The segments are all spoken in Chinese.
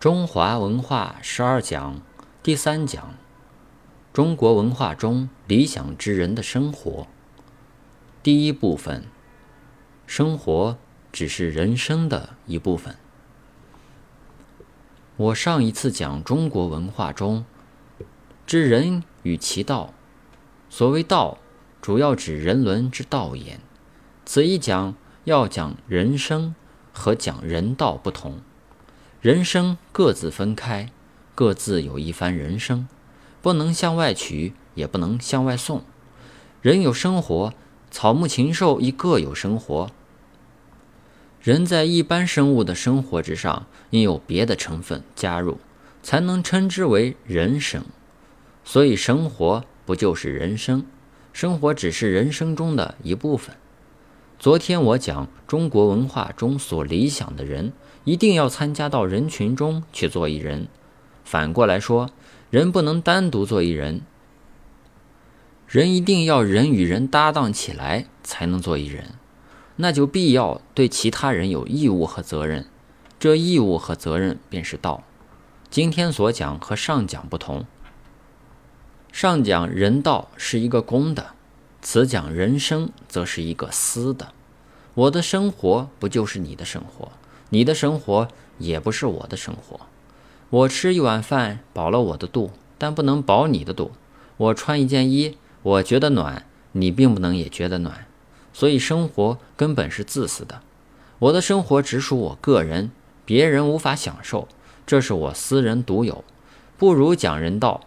中华文化十二讲第三讲：中国文化中理想之人的生活。第一部分：生活只是人生的一部分。我上一次讲中国文化中之人与其道，所谓道，主要指人伦之道也。此一讲要讲人生和讲人道不同。人生各自分开，各自有一番人生，不能向外取，也不能向外送。人有生活，草木禽兽亦各有生活。人在一般生物的生活之上，应有别的成分加入，才能称之为人生。所以，生活不就是人生？生活只是人生中的一部分。昨天我讲中国文化中所理想的人，一定要参加到人群中去做一人。反过来说，人不能单独做一人，人一定要人与人搭档起来才能做一人。那就必要对其他人有义务和责任，这义务和责任便是道。今天所讲和上讲不同，上讲人道是一个公的。此讲人生，则是一个私的。我的生活不就是你的生活？你的生活也不是我的生活。我吃一碗饭饱了我的肚，但不能饱你的肚。我穿一件衣，我觉得暖，你并不能也觉得暖。所以生活根本是自私的。我的生活只属我个人，别人无法享受，这是我私人独有。不如讲人道，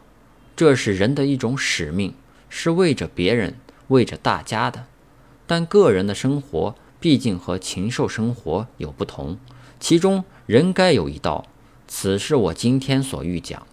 这是人的一种使命，是为着别人。为着大家的，但个人的生活毕竟和禽兽生活有不同，其中人该有一道，此事我今天所欲讲。